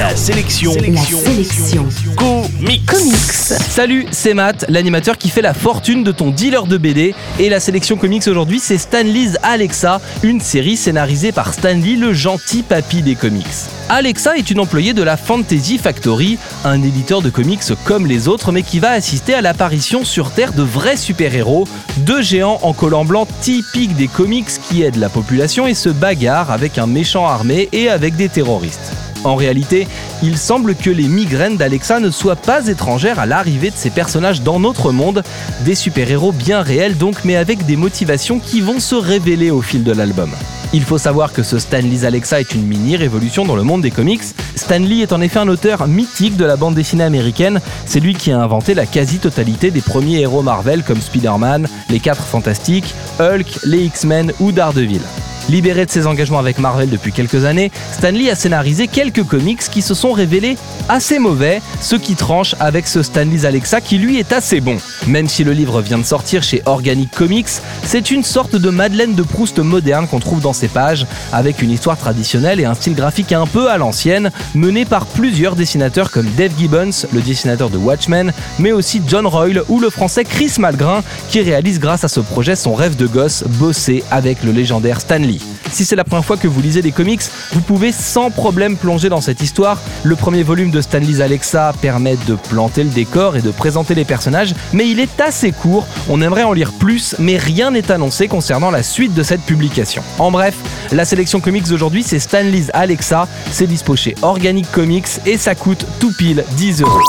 La sélection. La sélection. Comics. Comics. Salut, c'est Matt, l'animateur qui fait la fortune de ton dealer de BD. Et la sélection comics aujourd'hui, c'est Stanley's Alexa, une série scénarisée par Stanley, le gentil papy des comics. Alexa est une employée de la Fantasy Factory, un éditeur de comics comme les autres, mais qui va assister à l'apparition sur Terre de vrais super-héros, deux géants en collant blanc typiques des comics qui aident la population et se bagarrent avec un méchant armé et avec des terroristes. En réalité, il semble que les migraines d'Alexa ne soient pas étrangères à l'arrivée de ces personnages dans notre monde, des super-héros bien réels donc, mais avec des motivations qui vont se révéler au fil de l'album. Il faut savoir que ce Stanley's Alexa est une mini-révolution dans le monde des comics. Stanley est en effet un auteur mythique de la bande dessinée américaine, c'est lui qui a inventé la quasi-totalité des premiers héros Marvel comme Spider-Man, les 4 Fantastiques, Hulk, les X-Men ou Daredevil. Libéré de ses engagements avec Marvel depuis quelques années, Stanley a scénarisé quelques comics qui se sont révélés assez mauvais, ce qui tranche avec ce Stanley's Alexa qui lui est assez bon. Même si le livre vient de sortir chez Organic Comics, c'est une sorte de Madeleine de Proust moderne qu'on trouve dans ses pages, avec une histoire traditionnelle et un style graphique un peu à l'ancienne, mené par plusieurs dessinateurs comme Dave Gibbons, le dessinateur de Watchmen, mais aussi John Royle ou le français Chris Malgrin, qui réalise grâce à ce projet son rêve de gosse, bosser avec le légendaire Stanley. Si c'est la première fois que vous lisez des comics, vous pouvez sans problème plonger dans cette histoire. Le premier volume de Stanley's Alexa permet de planter le décor et de présenter les personnages, mais il est assez court, on aimerait en lire plus, mais rien n'est annoncé concernant la suite de cette publication. En bref, la sélection comics d'aujourd'hui c'est Stanley's Alexa, c'est dispo chez Organic Comics et ça coûte tout pile 10 euros.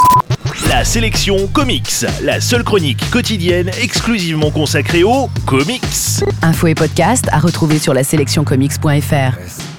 La sélection comics. La seule chronique quotidienne exclusivement consacrée aux comics. Info et podcast à retrouver sur la sélectioncomics.fr.